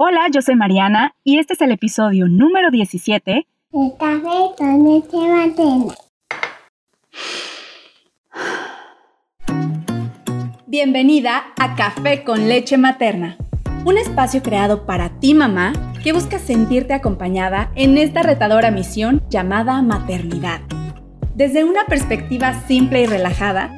Hola, yo soy Mariana y este es el episodio número 17 de Café con leche materna. Bienvenida a Café con leche materna, un espacio creado para ti mamá que busca sentirte acompañada en esta retadora misión llamada maternidad. Desde una perspectiva simple y relajada,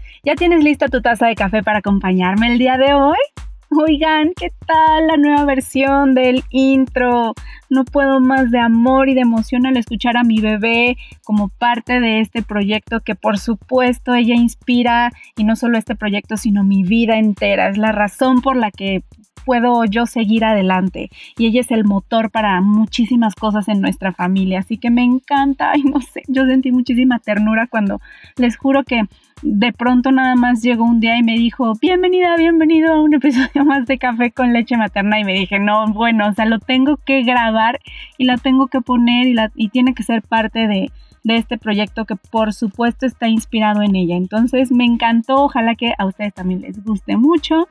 ¿Ya tienes lista tu taza de café para acompañarme el día de hoy? Oigan, ¿qué tal la nueva versión del intro? No puedo más de amor y de emoción al escuchar a mi bebé como parte de este proyecto que por supuesto ella inspira y no solo este proyecto sino mi vida entera. Es la razón por la que puedo yo seguir adelante. Y ella es el motor para muchísimas cosas en nuestra familia. Así que me encanta y no sé, yo sentí muchísima ternura cuando les juro que de pronto nada más llegó un día y me dijo, bienvenida, bienvenido a un episodio más de Café con leche materna. Y me dije, no, bueno, o sea, lo tengo que grabar y la tengo que poner y, la, y tiene que ser parte de, de este proyecto que por supuesto está inspirado en ella. Entonces me encantó, ojalá que a ustedes también les guste mucho.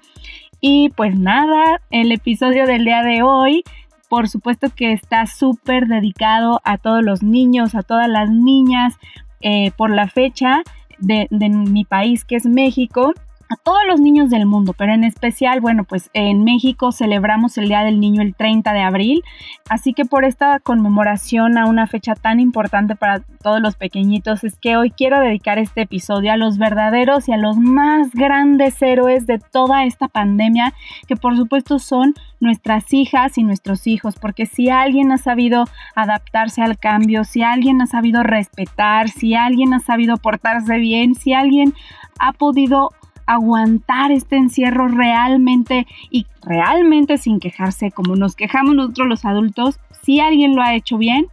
Y pues nada, el episodio del día de hoy, por supuesto que está súper dedicado a todos los niños, a todas las niñas, eh, por la fecha de, de mi país que es México a todos los niños del mundo, pero en especial, bueno, pues en México celebramos el Día del Niño el 30 de abril, así que por esta conmemoración a una fecha tan importante para todos los pequeñitos es que hoy quiero dedicar este episodio a los verdaderos y a los más grandes héroes de toda esta pandemia, que por supuesto son nuestras hijas y nuestros hijos, porque si alguien ha sabido adaptarse al cambio, si alguien ha sabido respetar, si alguien ha sabido portarse bien, si alguien ha podido aguantar este encierro realmente y realmente sin quejarse como nos quejamos nosotros los adultos, si alguien lo ha hecho bien,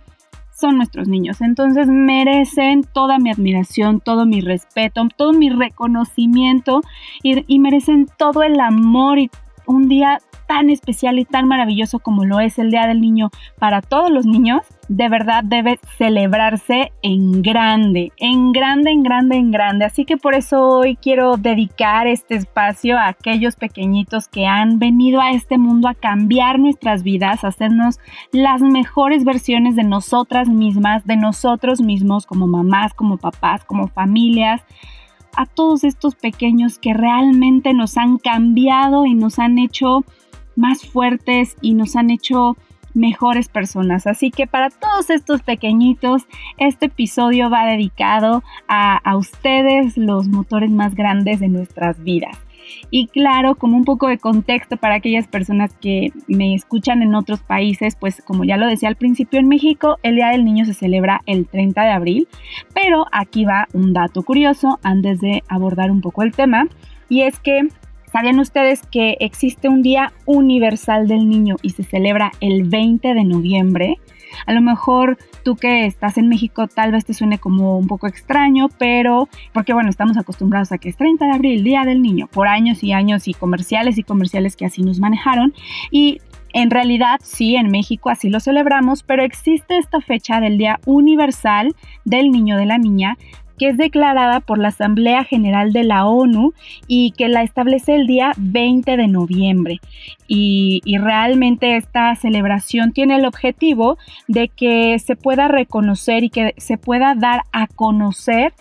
son nuestros niños. Entonces merecen toda mi admiración, todo mi respeto, todo mi reconocimiento y, merecen todo el amor y un día tan especial y tan maravilloso como lo es el Día del Niño para todos los niños, de verdad debe celebrarse en grande, en grande, en grande, en grande. Así que por eso hoy quiero dedicar este espacio a aquellos pequeñitos que han venido a este mundo a cambiar nuestras vidas, a hacernos las mejores versiones de nosotras mismas, de nosotros mismos como mamás, como papás, como familias a todos estos pequeños que realmente nos han cambiado y nos han hecho más fuertes y nos han hecho mejores personas. Así que para todos estos pequeñitos, este episodio va dedicado a, ustedes, los motores más grandes de nuestras vidas. Y claro, como un poco de contexto para aquellas personas que me escuchan en otros países, pues como ya lo decía al principio en México, el Día del Niño se celebra el 30 de abril, pero aquí va un dato curioso antes de abordar un poco el tema, y es que ¿Sabían ustedes que existe un Día Universal del Niño y se celebra el 20 de noviembre? A lo mejor tú que estás en México tal vez te suene como un poco extraño, pero porque bueno, estamos acostumbrados a que es 30 de abril, Día del Niño, por años y años y comerciales y comerciales que así nos manejaron. Y en realidad sí, en México así lo celebramos, pero existe esta fecha del Día Universal del Niño de la Niña que es declarada por la Asamblea General de la ONU y que la establece el día 20 de noviembre. Y, realmente esta celebración tiene el objetivo de que se pueda reconocer y que se pueda dar a conocer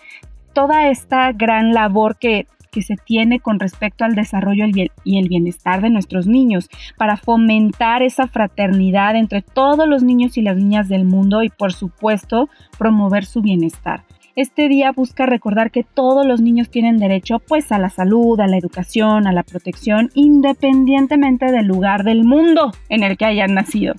toda esta gran labor que que se tiene con respecto al desarrollo y el bienestar de nuestros niños, para fomentar esa fraternidad entre todos los niños y las niñas del mundo y por supuesto promover su bienestar. Este día busca recordar que todos los niños tienen derecho pues a la salud, a la educación, a la protección, independientemente del lugar del mundo en el que hayan nacido.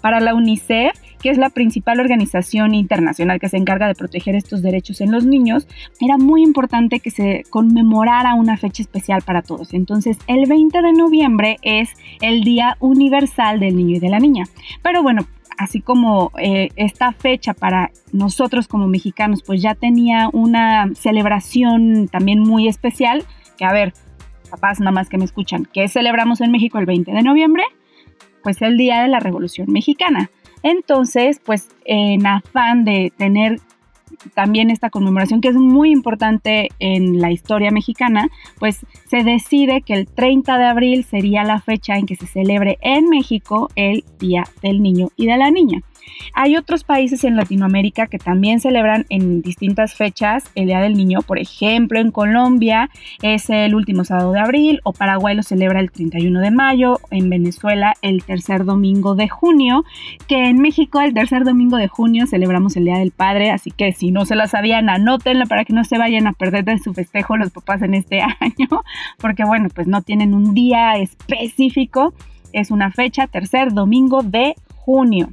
Para la UNICEF, que es la principal organización internacional que se encarga de proteger estos derechos en los niños, era muy importante que se conmemorara una fecha especial para todos. Entonces, el 20 de noviembre es el Día Universal del Niño y de la Niña. Pero bueno, así como eh, esta fecha para nosotros como mexicanos, pues ya tenía una celebración también muy especial, que a ver, papás, mamás que me escuchan, ¿qué celebramos en México el 20 de noviembre? Pues el Día de la Revolución Mexicana. Entonces, pues en afán de tener también esta conmemoración que es muy importante en la historia mexicana, pues se decide que el 30 de abril sería la fecha en que se celebre en México el Día del Niño y de la Niña. Hay otros países en Latinoamérica que también celebran en distintas fechas el Día del Niño. Por ejemplo, en Colombia es el último sábado de abril o Paraguay lo celebra el 31 de mayo, en Venezuela el tercer domingo de junio, que en México el tercer domingo de junio celebramos el Día del Padre, así que si no se la sabían, anótenla para que no se vayan a perder de su festejo los papás en este año, porque bueno, pues no tienen un día específico, es una fecha, tercer domingo de junio.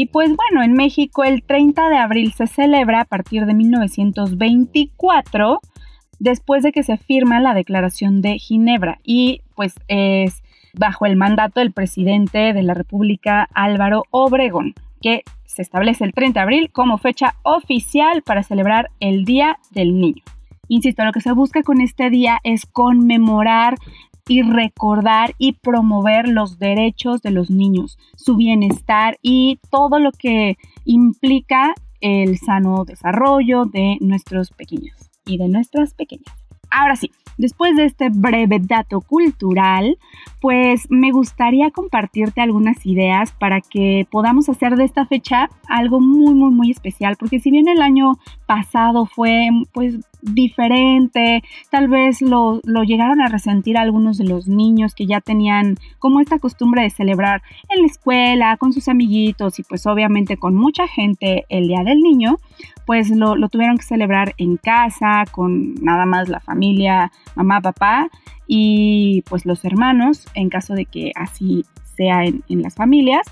Y pues bueno, en México el 30 de abril se celebra a partir de 1924, después de que se firma la Declaración de Ginebra y pues es bajo el mandato del presidente de la República Álvaro Obregón, que se establece el 30 de abril como fecha oficial para celebrar el Día del Niño. Insisto, lo que se busca con este día es conmemorar y recordar y promover los derechos de los niños, su bienestar y todo lo que implica el sano desarrollo de nuestros pequeños y de nuestras pequeñas. Ahora sí, después de este breve dato cultural, pues me gustaría compartirte algunas ideas para que podamos hacer de esta fecha algo muy, muy, muy especial, porque si bien el año pasado fue pues diferente, tal vez lo, lo, llegaron a resentir algunos de los niños que ya tenían como esta costumbre de celebrar en la escuela, con sus amiguitos y pues obviamente con mucha gente el Día del Niño, pues lo, lo tuvieron que celebrar en casa, con nada más la familia, mamá, papá y pues los hermanos, en caso de que así sea en, en las familias,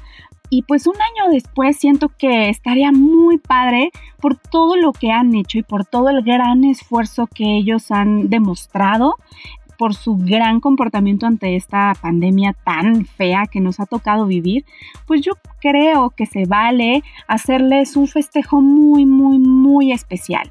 y pues un año después siento que estaría muy padre por todo lo que han hecho y por todo el gran esfuerzo que ellos han demostrado por su gran comportamiento ante esta pandemia tan fea que nos ha tocado vivir, pues yo creo que se vale hacerles un festejo muy, muy, muy especial.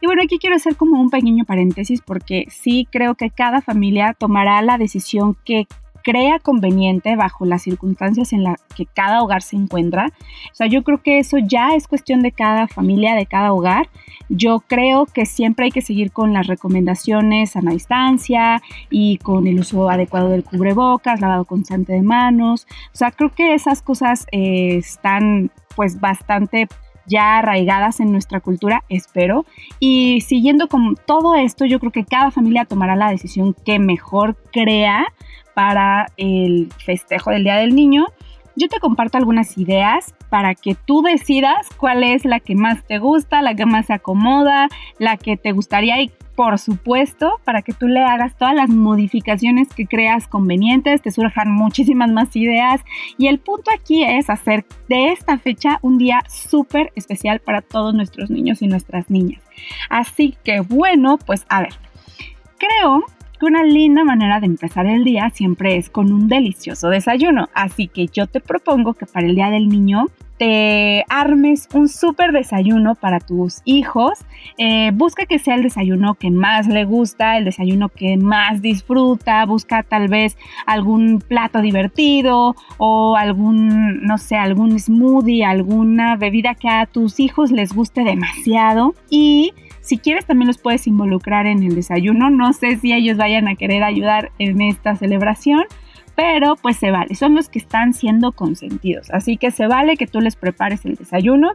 Y bueno, aquí quiero hacer como un pequeño paréntesis porque sí creo que cada familia tomará la decisión que crea conveniente bajo las circunstancias en las que cada hogar se encuentra. O sea, yo creo que eso ya es cuestión de cada familia, de cada hogar. Yo creo que siempre hay que seguir con las recomendaciones a la distancia y con el uso adecuado del cubrebocas, lavado constante de manos. O sea, creo que esas cosas eh, están pues bastante ya arraigadas en nuestra cultura, espero. Y siguiendo con todo esto, yo creo que cada familia tomará la decisión que mejor crea para el festejo del Día del Niño. Yo te comparto algunas ideas para que tú decidas cuál es la que más te gusta, la que más se acomoda, la que te gustaría y por supuesto para que tú le hagas todas las modificaciones que creas convenientes, te surjan muchísimas más ideas y el punto aquí es hacer de esta fecha un día súper especial para todos nuestros niños y nuestras niñas. Así que bueno, pues a ver, creo una linda manera de empezar el día siempre es con un delicioso desayuno. Así que yo te propongo que para el Día del Niño te armes un súper desayuno para tus hijos. Eh, busca que sea el desayuno que más le gusta, el desayuno que más disfruta. Busca tal vez algún plato divertido o algún, no sé, algún smoothie, alguna bebida que a tus hijos les guste demasiado. Y si quieres también los puedes involucrar en el desayuno. No sé si ellos vayan a querer ayudar en esta celebración, pero pues se vale. Son los que están siendo consentidos. Así que se vale que tú les prepares el desayuno.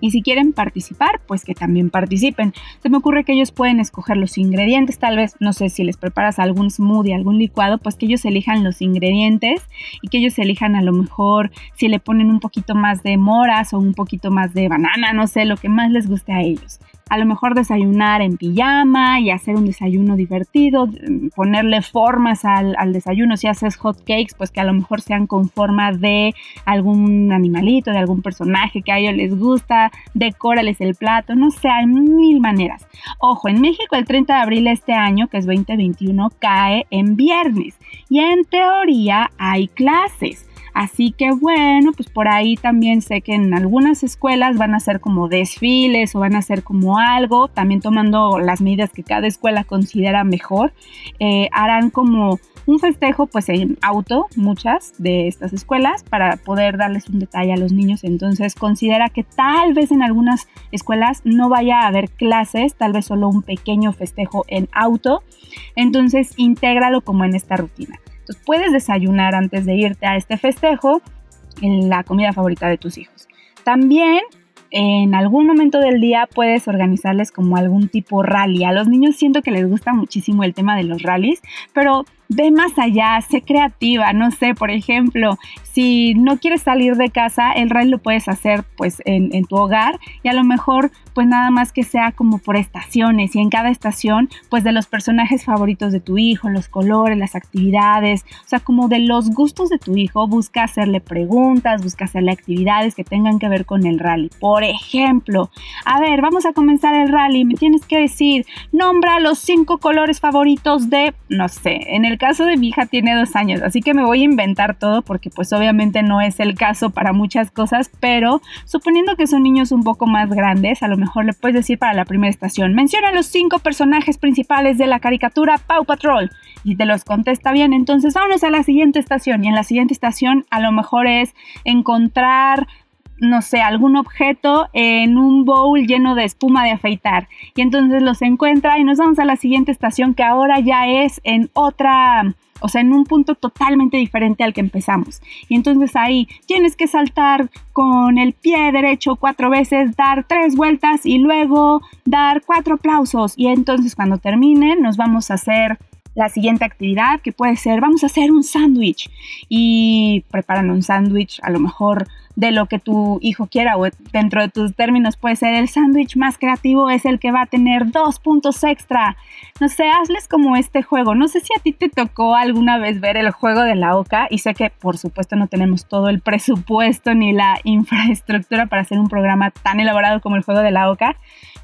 Y si quieren participar, pues que también participen. Se me ocurre que ellos pueden escoger los ingredientes, tal vez, no sé si les preparas algún smoothie, algún licuado, pues que ellos elijan los ingredientes y que ellos elijan a lo mejor si le ponen un poquito más de moras o un poquito más de banana, no sé, lo que más les guste a ellos. A lo mejor desayunar en pijama y hacer un desayuno divertido, ponerle formas al, desayuno. Si haces hot cakes, pues que a lo mejor sean con forma de algún animalito, de algún personaje que a ellos les gusta, decórales el plato, no sé, hay mil maneras. Ojo, en México el 30 de abril de este año, que es 2021, cae en viernes y en teoría hay clases. Así que bueno, pues por ahí también sé que en algunas escuelas van a hacer como desfiles o van a hacer como algo, también tomando las medidas que cada escuela considera mejor, eh, harán como un festejo pues en auto, muchas de estas escuelas, para poder darles un detalle a los niños. Entonces considera que tal vez en algunas escuelas no vaya a haber clases, tal vez solo un pequeño festejo en auto. Entonces intégralo como en esta rutina puedes desayunar antes de irte a este festejo en la comida favorita de tus hijos. También en algún momento del día puedes organizarles como algún tipo rally. A los niños siento que les gusta muchísimo el tema de los rallies, pero ve más allá, sé creativa, no sé, por ejemplo, si no quieres salir de casa, el rally lo puedes hacer pues en, en, tu hogar y a lo mejor pues nada más que sea como por estaciones y en cada estación pues de los personajes favoritos de tu hijo, los colores, las actividades, o sea como de los gustos de tu hijo, busca hacerle preguntas, busca hacerle actividades que tengan que ver con el rally. Por ejemplo, a ver, vamos a comenzar el rally, me tienes que decir, nombra los cinco colores favoritos de, no sé, en el caso de mi hija tiene dos años, así que me voy a inventar todo porque pues obviamente no es el caso para muchas cosas, pero suponiendo que son niños un poco más grandes, a lo mejor le puedes decir para la primera estación, menciona los cinco personajes principales de la caricatura Paw Patrol y te los contesta bien, entonces vámonos a la siguiente estación y en la siguiente estación a lo mejor es encontrar no sé, algún objeto en un bowl lleno de espuma de afeitar. Y entonces los encuentra y nos vamos a la siguiente estación que ahora ya es en otra, o sea, en un punto totalmente diferente al que empezamos. Y entonces ahí tienes que saltar con el pie derecho cuatro veces, dar tres vueltas y luego dar cuatro aplausos. Y entonces cuando terminen nos vamos a hacer la siguiente actividad que puede ser, vamos a hacer un sándwich y preparan un sándwich a lo mejor de lo que tu hijo quiera o dentro de tus términos puede ser el sándwich más creativo es el que va a tener dos puntos extra. No sé, hazles como este juego. No sé si a ti te tocó alguna vez ver el juego de la OCA y sé que por supuesto no tenemos todo el presupuesto ni la infraestructura para hacer un programa tan elaborado como el juego de la OCA,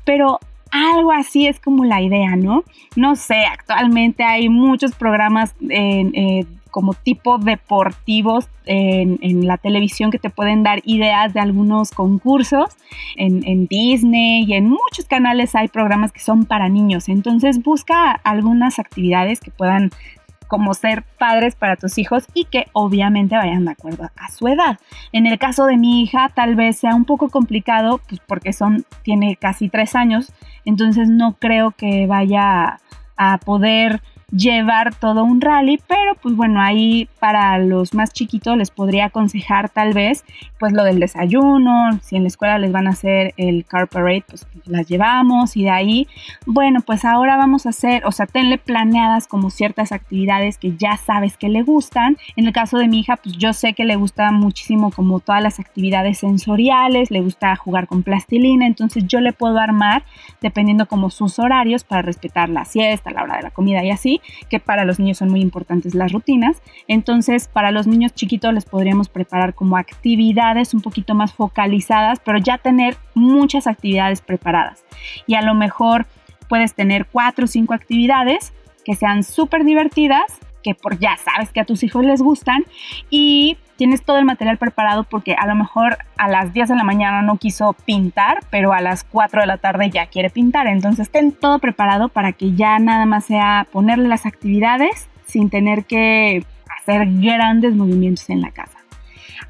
pero algo así es como la idea, ¿no? No sé, actualmente hay muchos programas eh, como tipo deportivos en, la televisión que te pueden dar ideas de algunos concursos. En, en, Disney y en muchos canales hay programas que son para niños. Entonces busca algunas actividades que puedan como ser padres para tus hijos y que obviamente vayan de acuerdo a su edad. En el caso de mi hija tal vez sea un poco complicado pues porque son, tiene casi tres años, entonces no creo que vaya a poder llevar todo un rally, pero pues bueno, ahí para los más chiquitos les podría aconsejar tal vez pues lo del desayuno, si en la escuela les van a hacer el car parade, pues las llevamos y de ahí, bueno, pues ahora vamos a hacer, o sea, tenle planeadas como ciertas actividades que ya sabes que le gustan. En el caso de mi hija, pues yo sé que le gusta muchísimo como todas las actividades sensoriales, le gusta jugar con plastilina, entonces yo le puedo armar dependiendo como sus horarios para respetar la siesta, la hora de la comida y así que para los niños son muy importantes las rutinas. Entonces, para los niños chiquitos les podríamos preparar como actividades un poquito más focalizadas, pero ya tener muchas actividades preparadas. Y a lo mejor puedes tener cuatro o cinco actividades que sean súper divertidas, que ya sabes que a tus hijos les gustan y tienes todo el material preparado porque a lo mejor a las 10 de la mañana no quiso pintar, pero a las 4 de la tarde ya quiere pintar. Entonces ten todo preparado para que ya nada más sea ponerle las actividades sin tener que hacer grandes movimientos en la casa.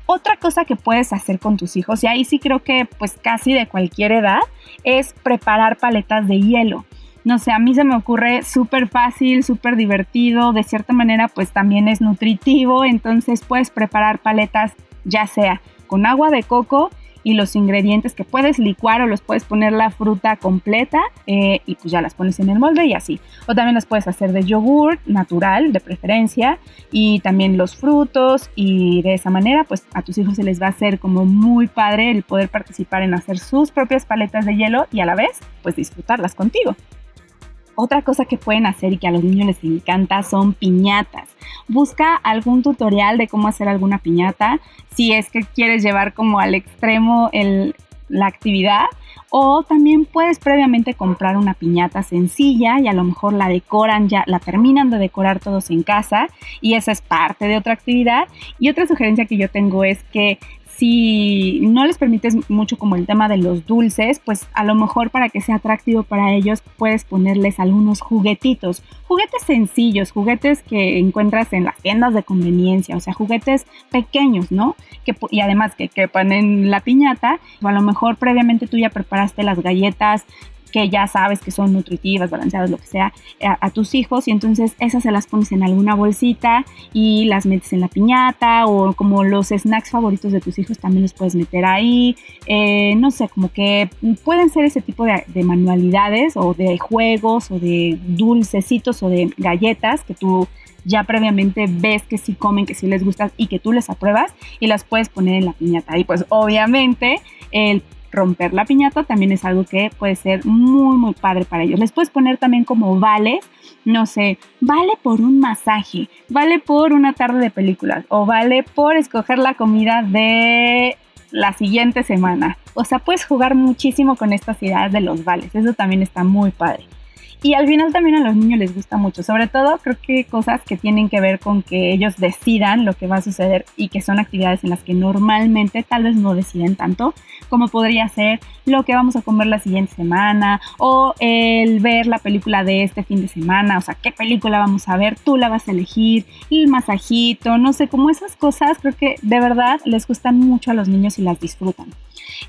Otra cosa que puedes hacer con tus hijos, y ahí sí creo que pues casi de cualquier edad, es preparar paletas de hielo no sé, a mí se me ocurre súper fácil, súper divertido, de cierta manera pues también es nutritivo, entonces puedes preparar paletas ya sea con agua de coco y los ingredientes que puedes licuar o los puedes poner la fruta completa eh, y pues ya las pones en el molde y así. O también las puedes hacer de yogur natural, de preferencia, y también los frutos y de esa manera pues a tus hijos se les va a hacer como muy padre el poder participar en hacer sus propias paletas de hielo y a la vez pues disfrutarlas contigo. Otra cosa que pueden hacer y que a los niños les encanta son piñatas. Busca algún tutorial de cómo hacer alguna piñata si es que quieres llevar como al extremo la actividad. O también puedes previamente comprar una piñata sencilla y a lo mejor la decoran ya, la terminan de decorar todos en casa y esa es parte de otra actividad. Y otra sugerencia que yo tengo es que si no les permites mucho como el tema de los dulces, pues a lo mejor para que sea atractivo para ellos puedes ponerles algunos juguetitos, juguetes sencillos, juguetes que encuentras en las tiendas de conveniencia, o sea, juguetes pequeños, ¿no? Que, y además que quepan en la piñata, o a lo mejor previamente tú ya preparaste las galletas que ya sabes que son nutritivas, balanceadas, lo que sea, a, tus hijos y entonces esas se las pones en alguna bolsita y las metes en la piñata o como los snacks favoritos de tus hijos también los puedes meter ahí, eh, no sé, como que pueden ser ese tipo de, de manualidades o de juegos o de dulcecitos o de galletas que tú ya previamente ves que sí comen, que sí les gustan y que tú les apruebas y las puedes poner en la piñata. Y pues obviamente el romper la piñata también es algo que puede ser muy, muy padre para ellos. Les puedes poner también como vales, no sé, vale por un masaje, vale por una tarde de películas o vale por escoger la comida de la siguiente semana. O sea, puedes jugar muchísimo con estas ideas de los vales. Eso también está muy padre. Y al final también a los niños les gusta mucho, sobre todo creo que cosas que tienen que ver con que ellos decidan lo que va a suceder y que son actividades en las que normalmente tal vez no deciden tanto, como podría ser lo que vamos a comer la siguiente semana o el ver la película de este fin de semana, o sea, qué película vamos a ver, tú la vas a elegir, el masajito, no sé, como esas cosas creo que de verdad les gustan mucho a los niños y las disfrutan.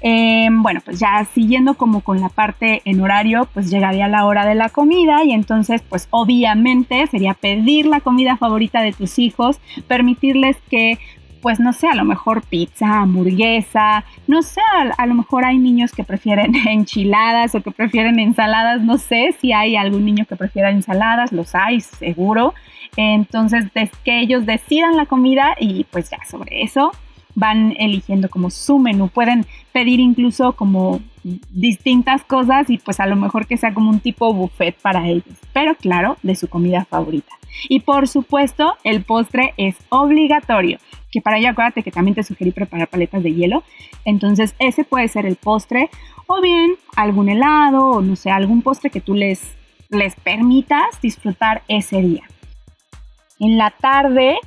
Em, bueno, pues ya siguiendo como con la parte en horario, pues llegaría la hora de la comida y entonces pues obviamente sería pedir la comida favorita de tus hijos, permitirles que pues no sé, a lo mejor pizza, hamburguesa, no sé, a, lo mejor hay niños que prefieren enchiladas o que prefieren ensaladas, no sé si hay algún niño que prefiera ensaladas, los hay seguro. Entonces, que ellos decidan la comida y pues ya sobre eso van eligiendo como su menú. Pueden pedir incluso como distintas cosas y pues a lo mejor que sea como un tipo buffet para ellos, pero claro, de su comida favorita. Y por supuesto, el postre es obligatorio, que para ello acuérdate que también te sugerí preparar paletas de hielo, entonces ese puede ser el postre o bien algún helado o no sé, algún postre que tú les, les permitas disfrutar ese día. En la tarde,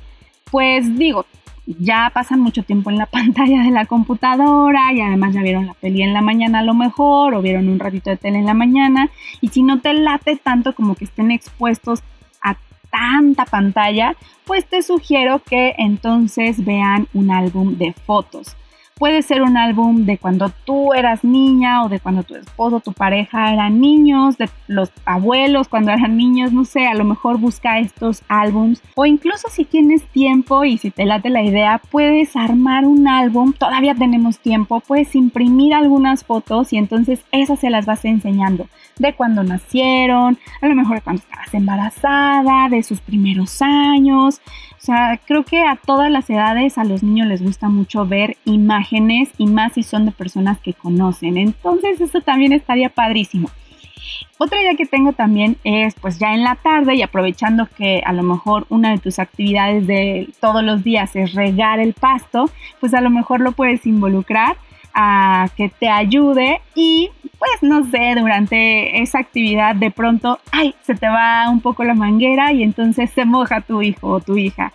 pues digo, ya pasan mucho tiempo en la pantalla de la computadora y además ya vieron la peli en la mañana a lo mejor o vieron un ratito de tele en la mañana y si no te late tanto como que estén expuestos a tanta pantalla, pues te sugiero que entonces vean un álbum de fotos. Puede ser un álbum de cuando tú eras niña o de cuando tu esposo, tu pareja eran niños, de los abuelos cuando eran niños, no sé, a lo mejor busca estos álbums. O incluso si tienes tiempo y si te late la idea, puedes armar un álbum, todavía tenemos tiempo, puedes imprimir algunas fotos y entonces esas se las vas enseñando. De cuando nacieron, a lo mejor cuando estabas embarazada, de sus primeros años, o sea, creo que a todas las edades a los niños les gusta mucho ver imágenes y más si son de personas que conocen. Entonces eso también estaría padrísimo. Otra idea que tengo también es pues ya en la tarde y aprovechando que a lo mejor una de tus actividades de todos los días es regar el pasto, pues a lo mejor lo puedes involucrar a que te ayude y pues no sé, durante esa actividad de pronto, ay, se te va un poco la manguera y entonces se moja tu hijo o tu hija.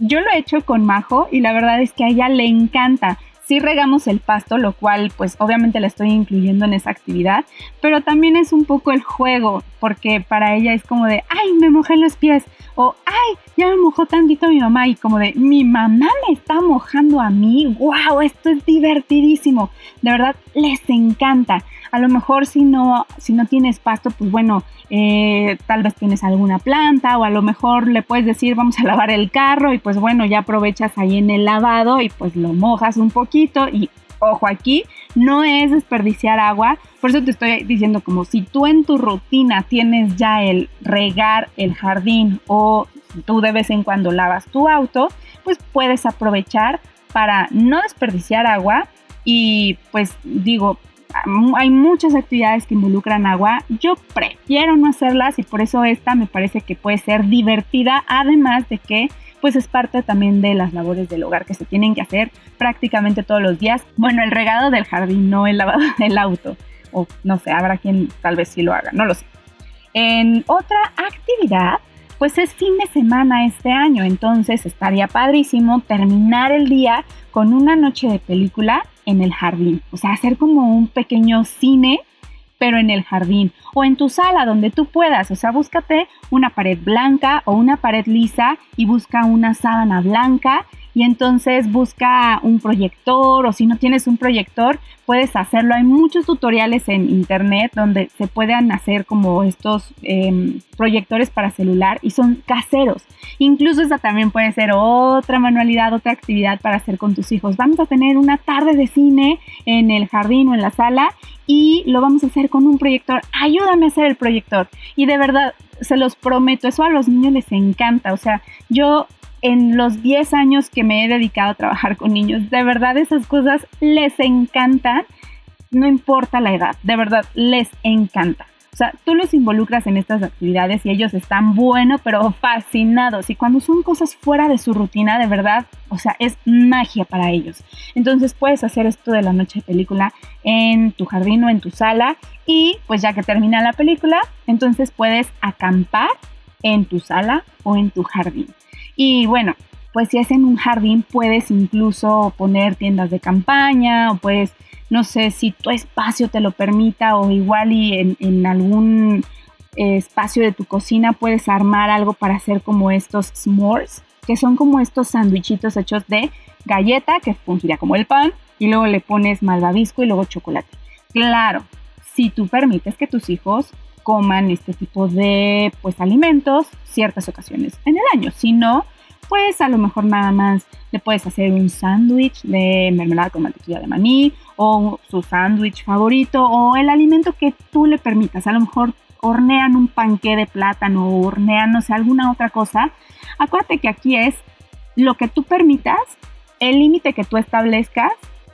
Yo lo he hecho con Majo y la verdad es que a ella le encanta. Sí regamos el pasto, lo cual pues obviamente la estoy incluyendo en esa actividad, pero también es un poco el juego, porque para ella es como de, ay, me mojé los pies, o ay, ya me mojó tantito mi mamá, y como de, mi mamá me está mojando a mí, wow, esto es divertidísimo, de verdad les encanta. A lo mejor si no, si no tienes pasto, pues bueno, eh, tal vez tienes alguna planta o a lo mejor le puedes decir vamos a lavar el carro y pues bueno, ya aprovechas ahí en el lavado y pues lo mojas un poquito. Y ojo aquí, no es desperdiciar agua, por eso te estoy diciendo como si tú en tu rutina tienes ya el regar el jardín o tú de vez en cuando lavas tu auto, pues puedes aprovechar para no desperdiciar agua. Y pues digo, hay muchas actividades que involucran agua. Yo prefiero no hacerlas y por eso esta me parece que puede ser divertida, además de que pues es parte también de las labores del hogar que se tienen que hacer prácticamente todos los días. Bueno, el regado del jardín, no el lavado del auto. O no sé, habrá quien tal vez sí lo haga, no lo sé. En otra actividad, pues es fin de semana este año, entonces estaría padrísimo terminar el día con una noche de película en el jardín. O sea, hacer como un pequeño cine pero en el jardín o en tu sala donde tú puedas. O sea, búscate una pared blanca o una pared lisa y busca una sábana blanca y entonces busca un proyector o si no tienes un proyector puedes hacerlo. Hay muchos tutoriales en internet donde se pueden hacer como estos em, proyectores para celular y son caseros. Incluso esa también puede ser otra manualidad, otra actividad para hacer con tus hijos. Vamos a tener una tarde de cine en el jardín o en la sala y lo vamos a hacer con un proyector. Ayúdame a hacer el proyector. Y de verdad, se los prometo, eso a los niños les encanta. O sea, yo en los 10 años que me he dedicado a trabajar con niños, de verdad esas cosas les encantan, no importa la edad, de verdad les encanta. O sea, tú los involucras en estas actividades y ellos están bueno, pero fascinados. Y cuando son cosas fuera de su rutina, de verdad, o sea, es magia para ellos. Entonces puedes hacer esto de la noche de película en tu jardín o en tu sala. Y pues ya que termina la película, entonces puedes acampar en tu sala o en tu jardín. Y bueno, pues si es en un jardín puedes incluso poner tiendas de campaña o puedes, no sé, si tu espacio te lo permita o igual y en, algún espacio de tu cocina puedes armar algo para hacer como estos s'mores, que son como estos sandwichitos hechos de galleta, que fungiría como el pan, y luego le pones malvavisco y luego chocolate. Claro, si tú permites que tus hijos coman este tipo de pues alimentos ciertas ocasiones en el año. Si no, pues a lo mejor nada más le puedes hacer un sándwich de mermelada con mantequilla de maní o su sándwich favorito o el alimento que tú le permitas. A lo mejor hornean un panqué de plátano o hornean, no sé, alguna otra cosa. Acuérdate que aquí es lo que tú permitas, el límite que tú establezcas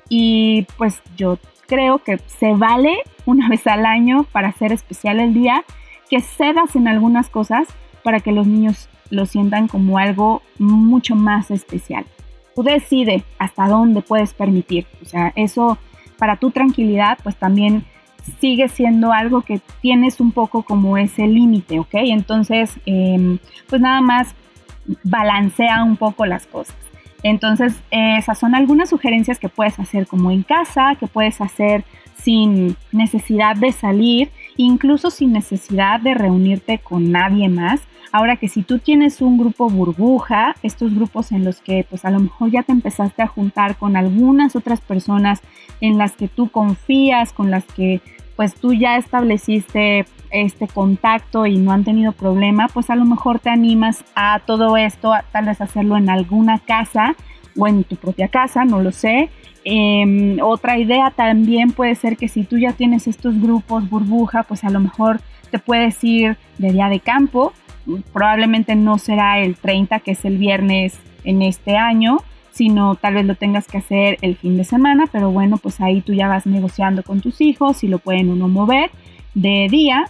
y pues yo creo que se vale una vez al año para hacer especial el día, que cedas en algunas cosas para que los niños lo sientan como algo mucho más especial. Tú decides hasta dónde puedes permitir. O sea, eso para tu tranquilidad, pues también sigue siendo algo que tienes un poco como ese límite, ¿ok? Entonces, em, pues nada más balancea un poco las cosas. Entonces, esas son algunas sugerencias que puedes hacer como en casa, que puedes hacer sin necesidad de salir, incluso sin necesidad de reunirte con nadie más. Ahora que si tú tienes un grupo burbuja, estos grupos en los que pues a lo mejor ya te empezaste a juntar con algunas otras personas en las que tú confías, con las que pues tú ya estableciste este contacto y no han tenido problema, pues a lo mejor te animas a todo esto, a tal vez hacerlo en alguna casa o en tu propia casa, no lo sé. Em, otra idea también puede ser que si tú ya tienes estos grupos burbuja, pues a lo mejor te puedes ir de día de campo. Probablemente no será el 30, que es el viernes en este año, sino tal vez lo tengas que hacer el fin de semana, pero bueno, pues ahí tú ya vas negociando con tus hijos si lo pueden uno mover de día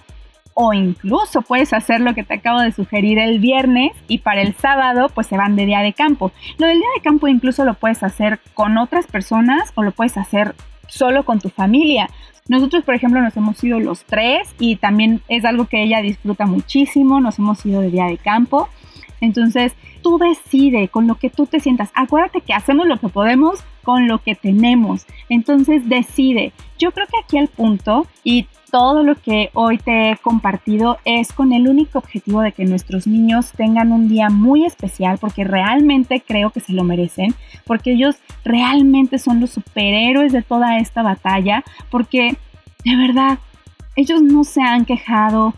o incluso puedes hacer lo que te acabo de sugerir el viernes y para el sábado pues se van de día de campo. Lo del día de campo incluso lo puedes hacer con otras personas o lo puedes hacer solo con tu familia. Nosotros, por ejemplo, nos hemos ido los tres y también es algo que ella disfruta muchísimo. Nos hemos ido de día de campo. Entonces, tú decide con lo que tú te sientas. Acuérdate que hacemos lo que podemos con lo que tenemos. Entonces, decide. Yo creo que aquí el punto, y todo lo que hoy te he compartido es con el único objetivo de que nuestros niños tengan un día muy especial, porque realmente creo que se lo merecen, porque ellos realmente son los superhéroes de toda esta batalla, porque de verdad, ellos no se han quejado,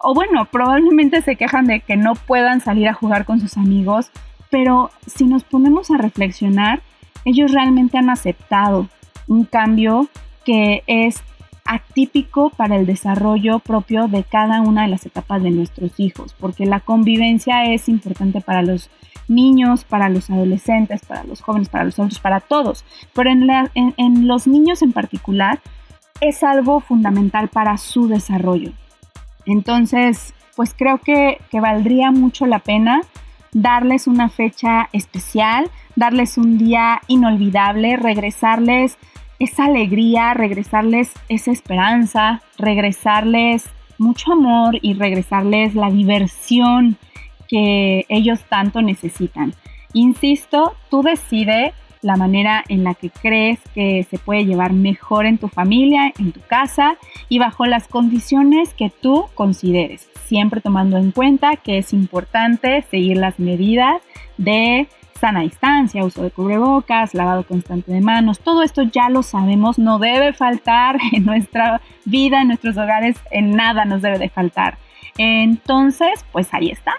o bueno, probablemente se quejan de que no puedan salir a jugar con sus amigos, pero si nos ponemos a reflexionar, ellos realmente han aceptado un cambio que es atípico para el desarrollo propio de cada una de las etapas de nuestros hijos, porque la convivencia es importante para los niños, para los adolescentes, para los jóvenes, para los adultos, para todos, pero en, los niños en particular es algo fundamental para su desarrollo. Entonces, pues creo que, que valdría mucho la pena darles una fecha especial, darles un día inolvidable, regresarles esa alegría, regresarles esa esperanza, regresarles mucho amor y regresarles la diversión que ellos tanto necesitan. Insisto, tú decides la manera en la que crees que se puede llevar mejor en tu familia, en tu casa y bajo las condiciones que tú consideres, siempre tomando en cuenta que es importante seguir las medidas de sana distancia, uso de cubrebocas, lavado constante de manos, todo esto ya lo sabemos, no debe faltar en nuestra vida, en nuestros hogares, en nada nos debe de faltar. Entonces, pues ahí está.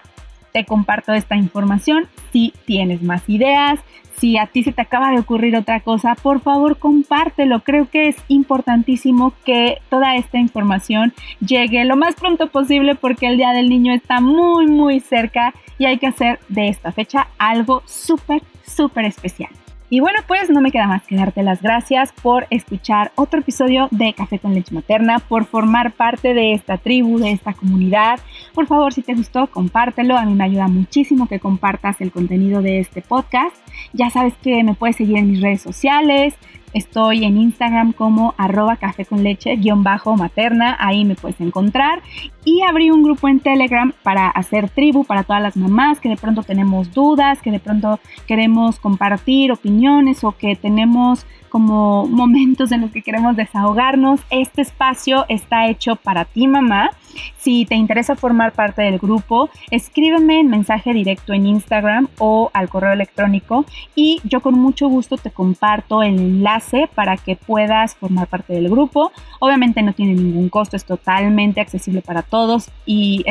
Te comparto esta información. Si tienes más ideas, si a ti se te acaba de ocurrir otra cosa, por favor compártelo. Creo que es importantísimo que toda esta información llegue lo más pronto posible porque el Día del Niño está muy, muy cerca y hay que hacer de esta fecha algo súper, súper especial. Y bueno, pues no me queda más que darte las gracias por escuchar otro episodio de Café con Leche Materna, por formar parte de esta tribu, de esta comunidad. Por favor, si te gustó, compártelo. A mí me ayuda muchísimo que compartas el contenido de este podcast. Ya sabes que me puedes seguir en mis redes sociales. Estoy en Instagram como arroba café con leche guion bajo materna, ahí me puedes encontrar. Y abrí un grupo en Telegram para hacer tribu para todas las mamás que de pronto tenemos dudas, que de pronto queremos compartir opiniones o que tenemos como momentos en los que queremos desahogarnos. Este espacio está hecho para ti, mamá. Si te interesa formar parte del grupo, escríbeme en mensaje directo en Instagram o al correo electrónico y yo con mucho gusto te comparto el enlace para que puedas formar parte del grupo. Obviamente no tiene ningún costo, es totalmente accesible para todos y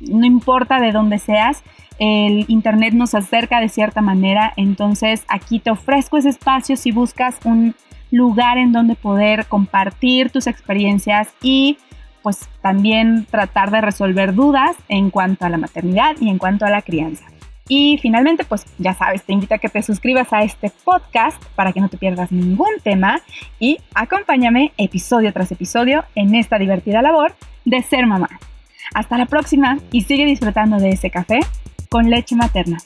no importa de dónde seas, el Internet nos acerca de cierta manera, entonces aquí te ofrezco ese espacio si buscas un lugar en donde poder compartir tus experiencias y pues también tratar de resolver dudas en cuanto a la maternidad y en cuanto a la crianza. Y finalmente, pues ya sabes, te invito a que te suscribas a este podcast para que no te pierdas ningún tema y acompáñame episodio tras episodio en esta divertida labor de ser mamá. Hasta la próxima y sigue disfrutando de ese café con leche materna.